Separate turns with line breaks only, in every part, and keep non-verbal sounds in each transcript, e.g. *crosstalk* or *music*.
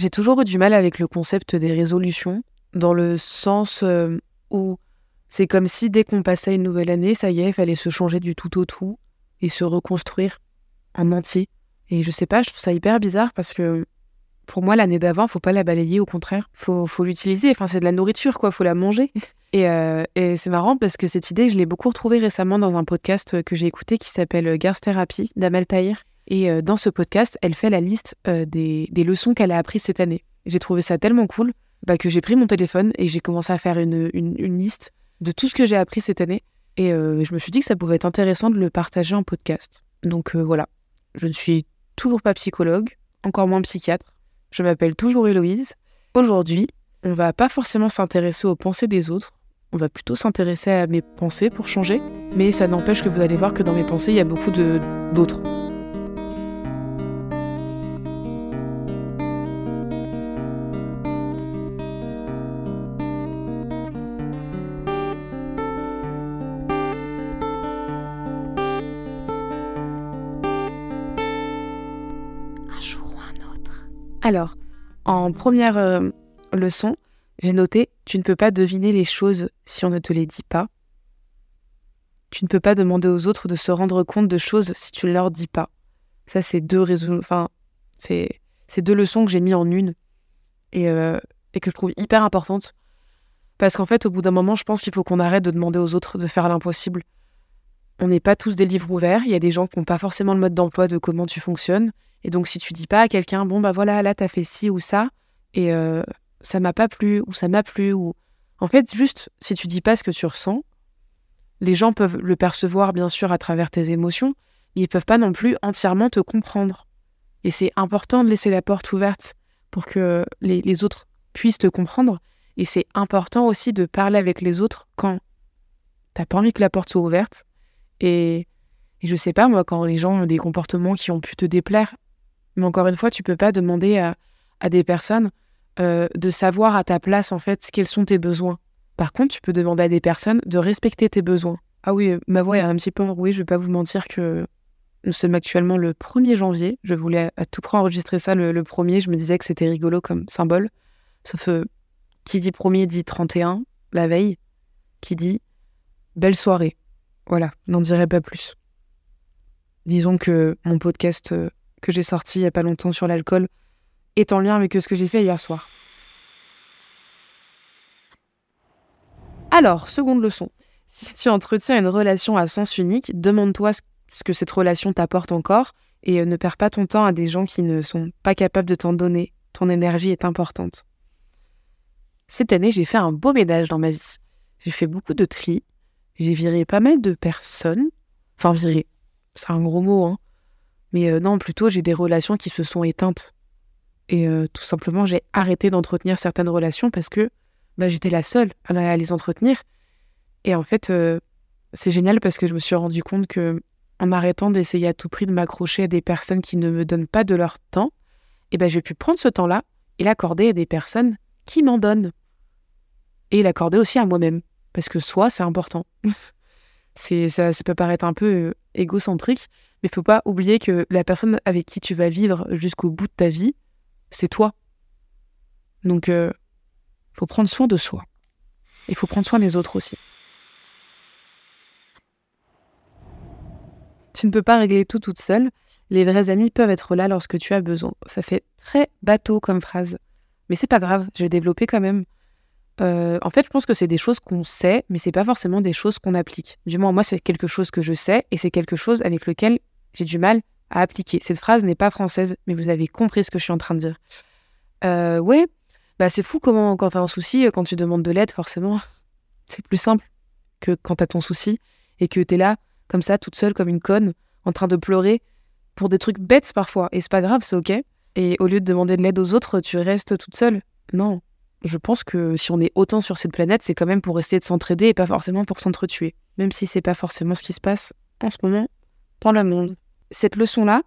J'ai toujours eu du mal avec le concept des résolutions, dans le sens euh, où c'est comme si dès qu'on passait une nouvelle année, ça y est, il fallait se changer du tout au tout et se reconstruire en entier. Et je sais pas, je trouve ça hyper bizarre parce que pour moi, l'année d'avant, faut pas la balayer, au contraire. Faut, faut l'utiliser. Enfin, c'est de la nourriture, quoi. Faut la manger. *laughs* Euh, et, c'est marrant parce que cette idée, je l'ai beaucoup retrouvée récemment dans un podcast que j'ai écouté qui s'appelle Garth Therapy d'Amel Tahir. Et euh, dans ce podcast, elle fait la liste euh, des, leçons qu'elle a apprises cette année. J'ai trouvé ça tellement cool bah, que j'ai pris mon téléphone et j'ai commencé à faire une, liste de tout ce que j'ai appris cette année. Et je me suis dit que ça pouvait être intéressant de le partager en podcast. Donc voilà, je ne suis toujours pas psychologue, encore moins psychiatre. Je m'appelle toujours Héloïse. Aujourd'hui, on va pas forcément s'intéresser aux pensées des autres, on va plutôt s'intéresser à mes pensées pour changer, mais ça n'empêche que vous allez voir que dans mes pensées, il y a beaucoup d'autres. Alors, en première euh, leçon, j'ai noté Tu ne peux pas deviner les choses si on ne te les dit pas. Tu ne peux pas demander aux autres de se rendre compte de choses si tu ne leur dis pas. Ça, c'est deux enfin, c'est deux leçons que j'ai mis en une et, euh, et que je trouve hyper importantes. Parce qu'en fait, au bout d'un moment, je pense qu'il faut qu'on arrête de demander aux autres de faire l'impossible. On n'est pas tous des livres ouverts. Il y a des gens qui n'ont pas forcément le mode d'emploi de comment tu fonctionnes. Et donc, si tu dis pas à quelqu'un, bon, bah voilà, là, t'as fait ci ou ça, et euh, ça m'a pas plu, ou ça m'a plu, ou. En fait, juste, si tu dis pas ce que tu ressens, les gens peuvent le percevoir, bien sûr, à travers tes émotions, mais ils peuvent pas non plus entièrement te comprendre. Et c'est important de laisser la porte ouverte pour que les, autres puissent te comprendre. Et c'est important aussi de parler avec les autres quand t'as pas envie que la porte soit ouverte. Et, et je sais pas, moi, quand les gens ont des comportements qui ont pu te déplaire, mais encore une fois, tu peux pas demander à, des personnes euh, de savoir à ta place, en fait, quels sont tes besoins. Par contre, tu peux demander à des personnes de respecter tes besoins. Ah oui, ma voix est un petit peu enrouée, je vais pas vous mentir que nous sommes actuellement le 1er janvier. Je voulais à tout prix enregistrer ça le, le premier. Je me disais que c'était rigolo comme symbole. Sauf que qui dit premier dit 31, la veille, qui dit belle soirée. Voilà, n'en dirai pas plus. Disons que mon podcast euh, que j'ai sorti il n'y a pas longtemps sur l'alcool est en lien avec ce que j'ai fait hier soir. Alors, seconde leçon. *laughs* Si tu entretiens une relation à sens unique, demande-toi ce que cette relation t'apporte encore et euh, ne perds pas ton temps à des gens qui ne sont pas capables de t'en donner. Ton énergie est importante. Cette année, j'ai fait un beau ménage dans ma vie. J'ai fait beaucoup de tri. J'ai viré pas mal de personnes. Enfin, viré. C'est un gros mot, hein. Mais euh, non, plutôt, j'ai des relations qui se sont éteintes. Et euh, tout simplement, j'ai arrêté d'entretenir certaines relations parce que bah, j'étais la seule à, les entretenir. Et en fait, euh, c'est génial parce que je me suis rendu compte que en arrêtant d'essayer à tout prix de m'accrocher à des personnes qui ne me donnent pas de leur temps, et ben, j'ai pu prendre ce temps-là et l'accorder à des personnes qui m'en donnent. Et l'accorder aussi à moi-même. Parce que soi, c'est important. *laughs* c'est, ça, ça peut paraître un peu égocentrique, mais faut pas oublier que la personne avec qui tu vas vivre jusqu'au bout de ta vie, c'est toi. Donc, il euh, faut prendre soin de soi. Il faut prendre soin des autres aussi. Tu ne peux pas régler tout toute seule. Les vrais amis peuvent être là lorsque tu as besoin. Ça fait très bateau comme phrase. Mais c'est pas grave, je vais développer quand même. Euh, en fait, je pense que c'est des choses qu'on sait, mais c'est pas forcément des choses qu'on applique. Du moins, moi, c'est quelque chose que je sais et c'est quelque chose avec lequel j'ai du mal à appliquer. Cette phrase n'est pas française, mais vous avez compris ce que je suis en train de dire. Euh, ouais, bah c'est fou comment, quand t'as un souci, quand tu demandes de l'aide, forcément, *laughs* c'est plus simple que quand t'as ton souci et que t'es là, comme ça, toute seule, comme une conne, en train de pleurer pour des trucs bêtes parfois. Et c'est pas grave, c'est ok. Et au lieu de demander de l'aide aux autres, tu restes toute seule. Non. Je pense que si on est autant sur cette planète, c'est quand même pour essayer de s'entraider et pas forcément pour s'entretuer. Même si c'est pas forcément ce qui se passe en ce moment dans le monde. Cette leçon-là,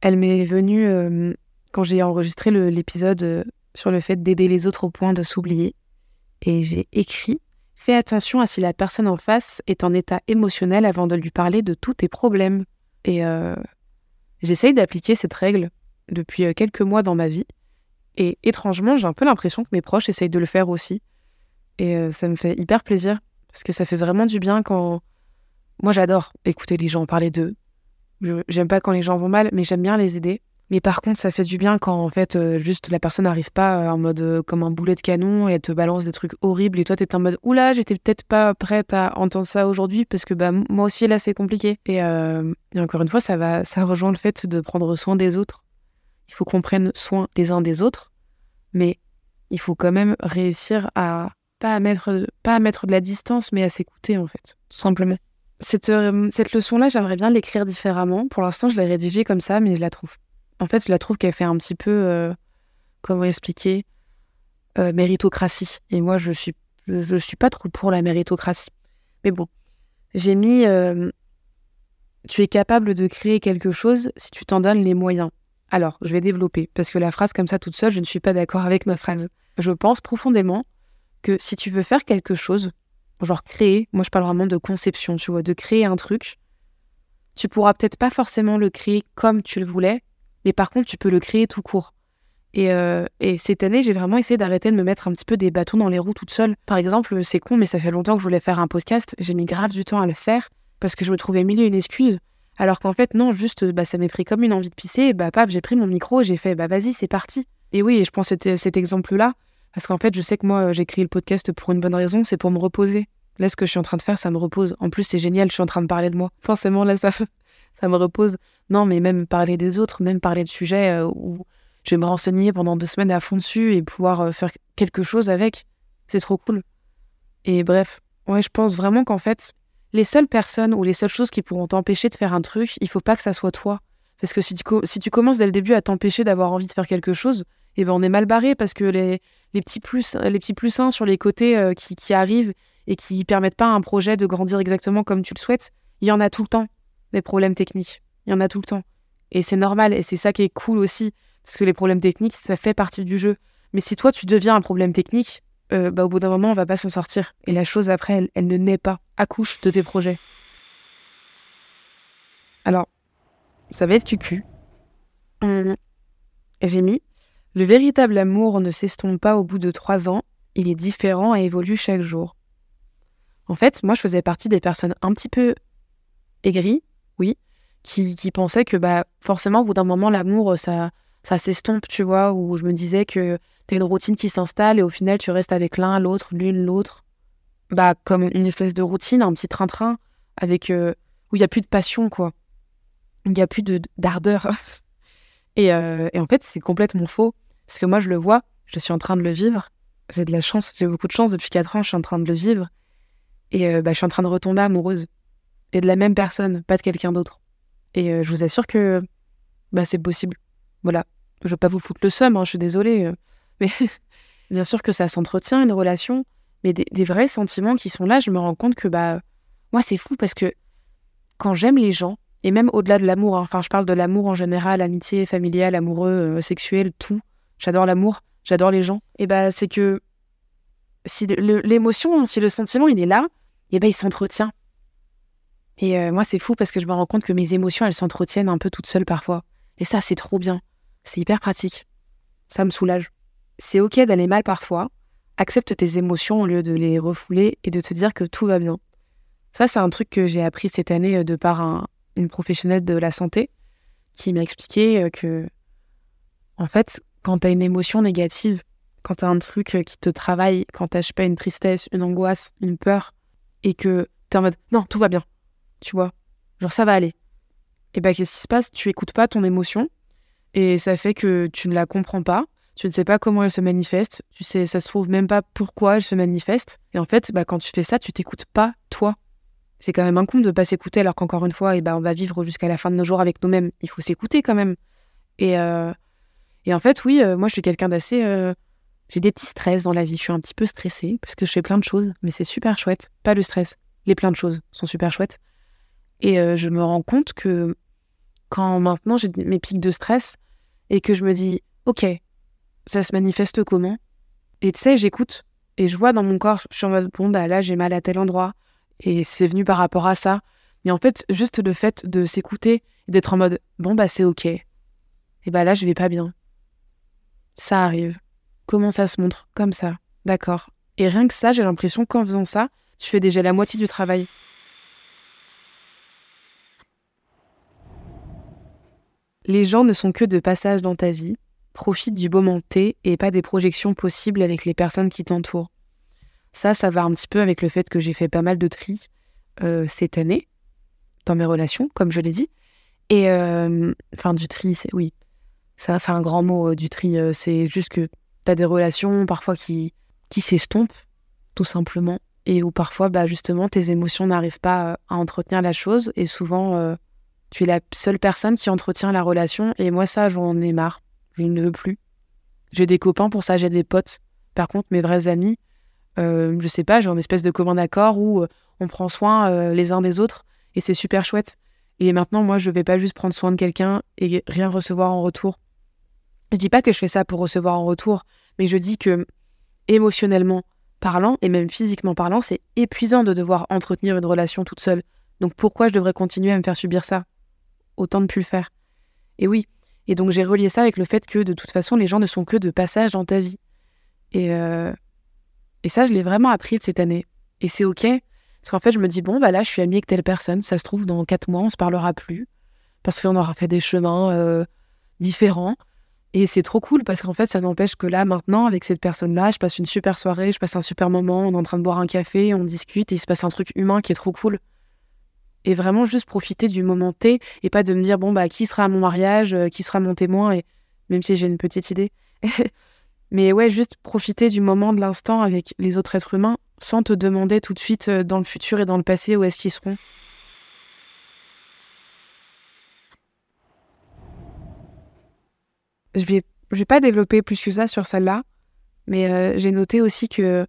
elle m'est venue euh, quand j'ai enregistré l'épisode euh, sur le fait d'aider les autres au point de s'oublier. Et j'ai écrit Fais attention à si la personne en face est en état émotionnel avant de lui parler de tous tes problèmes. Et euh, j'essaye d'appliquer cette règle depuis quelques mois dans ma vie. Et étrangement, j'ai un peu l'impression que mes proches essayent de le faire aussi. Et euh, ça me fait hyper plaisir parce que ça fait vraiment du bien quand. Moi, j'adore écouter les gens parler d'eux. J'aime pas quand les gens vont mal, mais j'aime bien les aider. Mais par contre, ça fait du bien quand en fait euh, juste la personne n'arrive pas euh, en mode euh, comme un boulet de canon et elle te balance des trucs horribles et toi t'es en mode oula j'étais peut-être pas prête à entendre ça aujourd'hui parce que bah moi aussi là c'est compliqué et, encore une fois ça va ça rejoint le fait de prendre soin des autres. Il faut qu'on prenne soin les uns des autres, mais il faut quand même réussir à pas mettre pas à mettre de la distance mais à s'écouter en fait tout simplement. Cette, cette leçon là j'aimerais bien l'écrire différemment. Pour l'instant je l'ai rédigée comme ça mais je la trouve en fait, je la trouve qu'elle fait un petit peu, euh, comment expliquer, euh, méritocratie. Et moi, je suis, je, suis pas trop pour la méritocratie. Mais bon, j'ai mis, euh, tu es capable de créer quelque chose si tu t'en donnes les moyens. Alors, je vais développer, parce que la phrase comme ça toute seule, je ne suis pas d'accord avec ma phrase. Je pense profondément que si tu veux faire quelque chose, genre créer, moi je parle vraiment de conception, tu vois, de créer un truc, tu pourras peut-être pas forcément le créer comme tu le voulais, mais par contre, tu peux le créer tout court. Euh, et, cette année, j'ai vraiment essayé d'arrêter de me mettre un petit peu des bâtons dans les roues toute seule. Par exemple, c'est con, mais ça fait longtemps que je voulais faire un podcast. J'ai mis grave du temps à le faire parce que je me trouvais mille et une excuses. Alors qu'en fait, non, juste, bah, ça m'est pris comme une envie de pisser. bah, paf, j'ai pris mon micro, j'ai fait, bah, vas-y, c'est parti. Et oui, et je pense cet, cet exemple-là, parce qu'en fait, je sais que moi, j'ai créé le podcast pour une bonne raison, c'est pour me reposer. Là, ce que je suis en train de faire, ça me repose. En plus, c'est génial, je suis en train de parler de moi. *laughs* Forcément, là, ça, ça me repose. Non, mais même parler des autres, même parler de sujets euh, où je vais me renseigner pendant deux semaines à fond dessus et pouvoir euh, faire quelque chose avec, c'est trop cool. Et bref, ouais, je pense vraiment qu'en fait, les seules personnes ou les seules choses qui pourront t'empêcher de faire un truc, il faut pas que ça soit toi. Parce que si tu, si tu commences dès le début à t'empêcher d'avoir envie de faire quelque chose, eh ben on est mal barré parce que les, les petits plus les petits plus sur les côtés euh, qui, qui arrivent et qui permettent pas à un projet de grandir exactement comme tu le souhaites, il y en a tout le temps des problèmes techniques. Il y en a tout le temps. Et c'est normal, et c'est ça qui est cool aussi, parce que les problèmes techniques, ça fait partie du jeu. Mais si toi, tu deviens un problème technique, euh, bah, au bout d'un moment, on va pas s'en sortir. Et la chose après, elle, ne naît pas. Accouche de tes projets. Alors, ça va être cucu. Hum, j'ai mis Le véritable amour ne s'estompe pas au bout de trois ans, il est différent et évolue chaque jour. En fait, moi, je faisais partie des personnes un petit peu aigries, oui, qui, qui pensaient que bah, forcément, au bout d'un moment, l'amour, ça, ça s'estompe, tu vois, où je me disais que t'as une routine qui s'installe et au final, tu restes avec l'un, l'autre, l'une, l'autre. Bah, comme une espèce de routine, un petit train-train, avec euh, où il n'y a plus de passion, quoi. Il n'y a plus d'ardeur. *laughs* et, euh, et en fait, c'est complètement faux. Parce que moi, je le vois, je suis en train de le vivre. J'ai de la chance, j'ai beaucoup de chance depuis 4 ans, je suis en train de le vivre. Et euh, bah, je suis en train de retomber amoureuse et de la même personne, pas de quelqu'un d'autre. Et euh, je vous assure que bah, c'est possible. Voilà. Je veux pas vous foutre le seum, hein, je suis désolée. Euh. *laughs* mais bien sûr que ça s'entretient, une relation. Mais des, vrais sentiments qui sont là, je me rends compte que bah moi, c'est fou parce que quand j'aime les gens, et même au-delà de l'amour, hein, enfin, je parle de l'amour en général, amitié, familiale, amoureux, sexuel, tout. J'adore l'amour, j'adore les gens. Et bah, c'est que si l'émotion, si le sentiment, il est là, et bah, il s'entretient. Et euh, moi, c'est fou parce que je me rends compte que mes émotions, elles s'entretiennent un peu toutes seules parfois. Et ça, c'est trop bien. C'est hyper pratique. Ça me soulage. C'est ok d'aller mal parfois. Accepte tes émotions au lieu de les refouler et de te dire que tout va bien. Ça, c'est un truc que j'ai appris cette année euh, de par une professionnelle de la santé qui m'a expliqué euh, que, en fait, quand tu as une émotion négative, quand tu as un truc qui te travaille, quand tu pas, une tristesse, une angoisse, une peur, et que tu es en mode non, tout va bien, tu vois. Genre, ça va aller. Et bah, qu'est-ce qui se passe? Tu écoutes pas ton émotion et ça fait que tu ne la comprends pas. Tu ne sais pas comment elle se manifeste. Tu sais, ça se trouve même pas pourquoi elle se manifeste. Et en fait, bah, quand tu fais ça, tu t'écoutes pas toi. C'est quand même un con de pas s'écouter alors qu'encore une fois, et bah, on va vivre jusqu'à la fin de nos jours avec nous-mêmes. Il faut s'écouter quand même. Et, euh, et en fait, oui, euh, moi, je suis quelqu'un d'assez. Euh, j'ai des petits stress dans la vie. Je suis un petit peu stressée parce que je fais plein de choses, mais c'est super chouette. Pas le stress. Les plein de choses sont super chouettes. Et euh, je me rends compte que quand maintenant j'ai mes pics de stress et que je me dis, ok, ça se manifeste comment? Et tu sais, j'écoute et je vois dans mon corps, je suis en mode, bon, bah là j'ai mal à tel endroit et c'est venu par rapport à ça. Et en fait, juste le fait de s'écouter d'être en mode, bon, bah c'est ok. Et bah là, je vais pas bien. Ça arrive. Comment ça se montre? Comme ça. D'accord. Et rien que ça, j'ai l'impression qu'en faisant ça, tu fais déjà la moitié du travail. Les gens ne sont que de passage dans ta vie, profite du moment T et pas des projections possibles avec les personnes qui t'entourent. Ça, ça va un petit peu avec le fait que j'ai fait pas mal de tri euh, cette année dans mes relations, comme je l'ai dit. Et euh, enfin, du tri, oui, c'est un grand mot euh, du tri. c'est juste que tu des relations parfois qui, qui s'estompent, tout simplement, et où parfois, bah, justement, tes émotions n'arrivent pas à entretenir la chose. Et souvent, tu es la seule personne qui entretient la relation. Et moi, ça, j'en ai marre je ne veux plus. J'ai des copains pour ça, j'ai des potes. Par contre, mes vrais amis, euh, je sais pas, j'ai une espèce de commun accord où euh, on prend soin euh, les uns des autres et c'est super chouette. Et maintenant, moi, je vais pas juste prendre soin de quelqu'un et rien recevoir en retour. Je dis pas que je fais ça pour recevoir en retour, mais je dis que émotionnellement parlant et même physiquement parlant, c'est épuisant de devoir entretenir une relation toute seule. Donc pourquoi je devrais continuer à me faire subir ça? Autant de plus le faire. Et oui, et donc j'ai relié ça avec le fait que de toute façon, les gens ne sont que de passage dans ta vie. Et, euh, et ça, je l'ai vraiment appris de cette année. Et c'est OK. Parce qu'en fait, je me dis, bon, bah là, je suis amie avec telle personne. Ça se trouve, dans quatre mois, on se parlera plus. Parce qu'on aura fait des chemins euh, différents. Et c'est trop cool parce qu'en fait, ça n'empêche que là, maintenant, avec cette personne-là, je passe une super soirée, je passe un super moment, on est en train de boire un café, on discute et il se passe un truc humain qui est trop cool et vraiment juste profiter du moment T et pas de me dire bon bah qui sera à mon mariage, euh, qui sera mon témoin et même si j'ai une petite idée. *laughs* Mais ouais, juste profiter du moment de l'instant avec les autres êtres humains sans te demander tout de suite euh, dans le futur et dans le passé où est-ce qu'ils seront. Je vais, vais pas développer plus que ça sur celle-là, mais euh, j'ai noté aussi que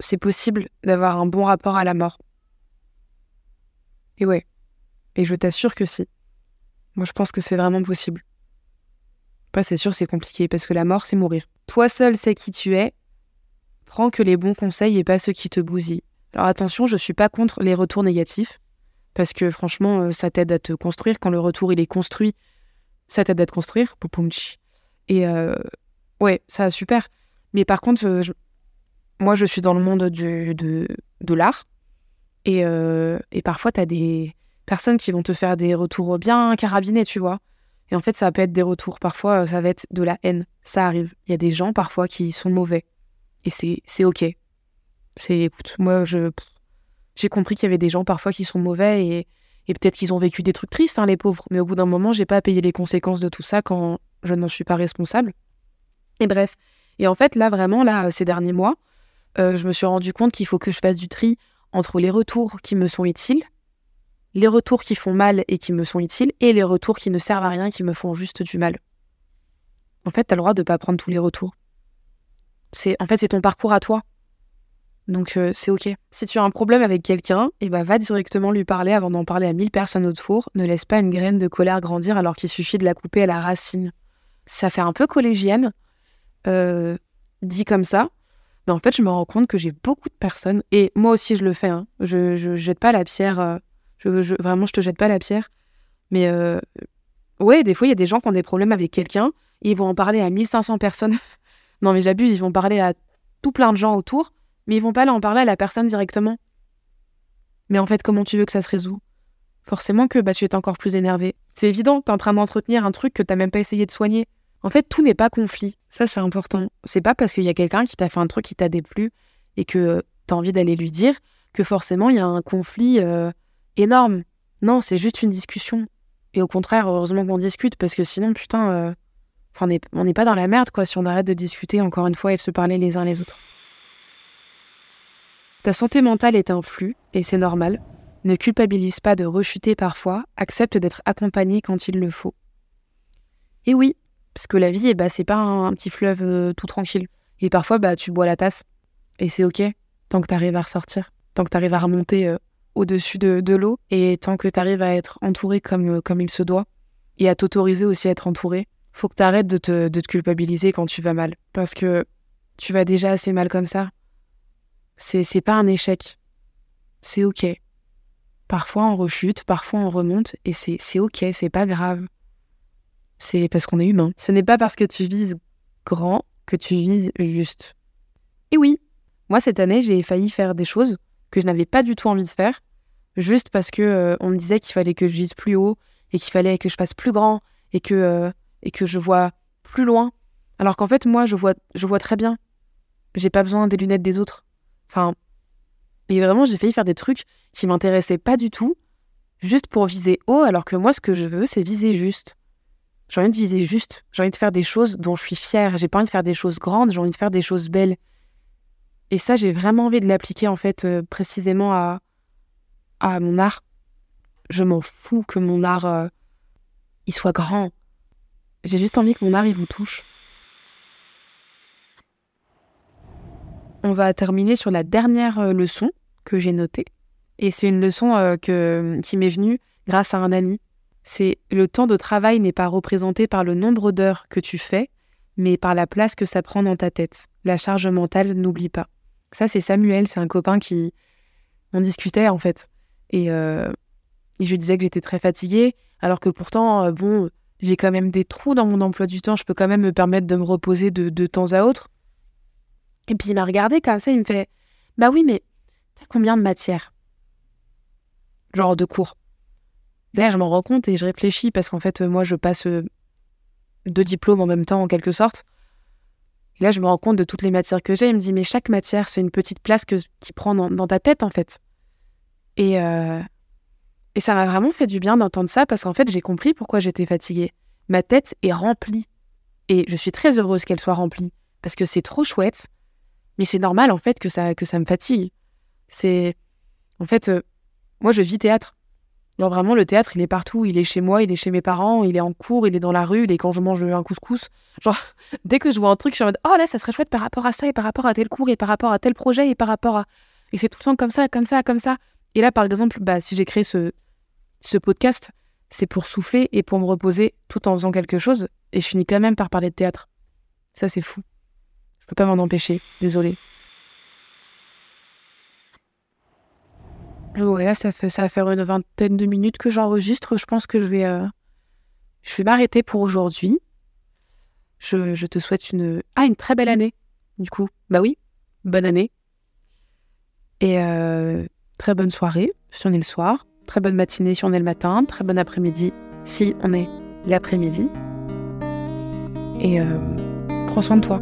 c'est possible d'avoir un bon rapport à la mort. Et ouais. Et je t'assure que si. Moi, je pense que c'est vraiment possible. Pas, c'est sûr, c'est compliqué parce que la mort, c'est mourir. Toi seul sais qui tu es. Prends que les bons conseils et pas ceux qui te bousillent. Alors attention, je suis pas contre les retours négatifs parce que franchement, euh, ça t'aide à te construire. Quand le retour il est construit, ça t'aide à te construire. Et euh, ouais, ça super. Mais par contre, euh, moi, je suis dans le monde du, de, de l'art euh, et, parfois, tu as des personnes qui vont te faire des retours bien carabinés, tu vois. Et en fait, ça peut être des retours. Parfois, ça va être de la haine. Ça arrive. Il y a des gens, parfois, qui sont mauvais. Et c'est OK. C'est, écoute, moi, je, j'ai compris qu'il y avait des gens, parfois, qui sont mauvais et, et peut-être qu'ils ont vécu des trucs tristes, hein, les pauvres. Mais au bout d'un moment, j'ai pas à payer les conséquences de tout ça quand je n'en suis pas responsable. Et bref. Et en fait, là, vraiment, là, ces derniers mois, euh, je me suis rendu compte qu'il faut que je fasse du tri entre les retours qui me sont utiles, les retours qui font mal et qui me sont utiles, et les retours qui ne servent à rien, qui me font juste du mal. En fait, tu as le droit de pas prendre tous les retours. C'est, en fait, c'est ton parcours à toi. Donc euh, c'est ok. Si tu as un problème avec quelqu'un, et eh ben, va directement lui parler avant d'en parler à mille personnes autour. Ne laisse pas une graine de colère grandir alors qu'il suffit de la couper à la racine. Ça fait un peu collégienne, euh, dit comme ça, mais en fait, je me rends compte que j'ai beaucoup de personnes, et moi aussi je le fais, hein. je, je jette pas la pierre, euh, je, je, vraiment je te jette pas la pierre, mais euh, ouais, des fois il y a des gens qui ont des problèmes avec quelqu'un, ils vont en parler à 1500 personnes, *laughs* non mais j'abuse, ils vont parler à tout plein de gens autour, mais ils vont pas en parler à la personne directement. Mais en fait, comment tu veux que ça se résout? Forcément que bah, tu es encore plus énervé. C'est évident, tu es en train d'entretenir un truc que tu même pas essayé de soigner. En fait, tout n'est pas conflit. Ça, c'est important. C'est pas parce qu'il y a quelqu'un qui t'a fait un truc qui t'a déplu et que t'as envie d'aller lui dire que forcément il y a un conflit euh, énorme. Non, c'est juste une discussion. Et au contraire, heureusement qu'on discute parce que sinon, putain, euh, on n'est pas dans la merde quoi si on arrête de discuter encore une fois et de se parler les uns les autres. Ta santé mentale est un flux et c'est normal. Ne culpabilise pas de rechuter parfois, accepte d'être accompagné quand il le faut. Et oui, parce que la vie, eh bah, c'est pas un, petit fleuve euh, tout tranquille. Et parfois, bah, tu bois la tasse. Et c'est OK, tant que tu arrives à ressortir, tant que tu arrives à remonter euh, au-dessus de, l'eau, et tant que tu arrives à être entouré comme, euh, comme il se doit, et à t'autoriser aussi à être entouré. Faut que tu arrêtes de te, de te culpabiliser quand tu vas mal. Parce que tu vas déjà assez mal comme ça. C'est pas un échec. C'est OK. Parfois on rechute, parfois on remonte, et c'est OK, c'est pas grave c'est parce qu'on est humain. Ce n'est pas parce que tu vises grand que tu vises juste. Et oui, moi cette année, j'ai failli faire des choses que je n'avais pas du tout envie de faire, juste parce que euh, on me disait qu'il fallait que je vise plus haut et qu'il fallait que je fasse plus grand et que euh, et que je vois plus loin. Alors qu'en fait, moi, je vois je vois très bien. J'ai pas besoin des lunettes des autres. Enfin, et vraiment, j'ai failli faire des trucs qui m'intéressaient pas du tout, juste pour viser haut, alors que moi, ce que je veux, c'est viser juste. J'ai envie de viser juste. J'ai envie de faire des choses dont je suis fière. J'ai pas envie de faire des choses grandes, j'ai envie de faire des choses belles. Et ça, j'ai vraiment envie de l'appliquer, en fait, euh, précisément à, à mon art. Je m'en fous que mon art, euh, il soit grand. J'ai juste envie que mon art, il vous touche. On va terminer sur la dernière euh, leçon que j'ai notée. Et c'est une leçon euh, qui m'est venue grâce à un ami. C'est le temps de travail n'est pas représenté par le nombre d'heures que tu fais, mais par la place que ça prend dans ta tête. La charge mentale, n'oublie pas. Ça, c'est Samuel, c'est un copain qui. On discutait en fait. Et, euh, je disais que j'étais très fatiguée, alors que pourtant, bon, j'ai quand même des trous dans mon emploi du temps. Je peux quand même me permettre de me reposer de temps à autre. Et puis il m'a regardé comme ça, il me fait Bah oui, mais t'as combien de matières? Genre de cours. Là, je m'en rends compte et je réfléchis parce qu'en fait, moi, je passe euh, deux diplômes en même temps, en quelque sorte. Là, je me rends compte de toutes les matières que j'ai. Il me dit Mais chaque matière, c'est une petite place que, qui prend dans, ta tête, en fait. Et, euh, et ça m'a vraiment fait du bien d'entendre ça parce qu'en fait, j'ai compris pourquoi j'étais fatiguée. Ma tête est remplie. Et je suis très heureuse qu'elle soit remplie parce que c'est trop chouette mais c'est normal en fait que ça, que ça me fatigue. C'est. En fait, euh, moi je vis théâtre. Genre vraiment, le théâtre, il est partout. Il est chez moi, il est chez mes parents, il est en cours, il est dans la rue, il est quand je mange un couscous. Genre, *laughs* dès que je vois un truc, je suis en mode Oh là, ça serait chouette par rapport à ça, et par rapport à tel cours, et par rapport à tel projet, et par rapport à. Et c'est tout le temps comme ça, comme ça, comme ça. Et là, par exemple, bah, si j'ai créé ce, ce podcast, c'est pour souffler et pour me reposer tout en faisant quelque chose. Et je finis quand même par parler de théâtre. Ça, c'est fou. Je peux pas m'en empêcher, désolé. Ouais, là, ça, fait, ça va faire une vingtaine de minutes que j'enregistre. Je pense que je vais, euh, je vais m'arrêter pour aujourd'hui. Je, te souhaite une, ah, une très belle année, du coup. Bah oui, bonne année. Et euh, très bonne soirée si on est le soir. Très bonne matinée si on est le matin. Très bon après-midi si on est l'après-midi. Et euh, prends soin de toi.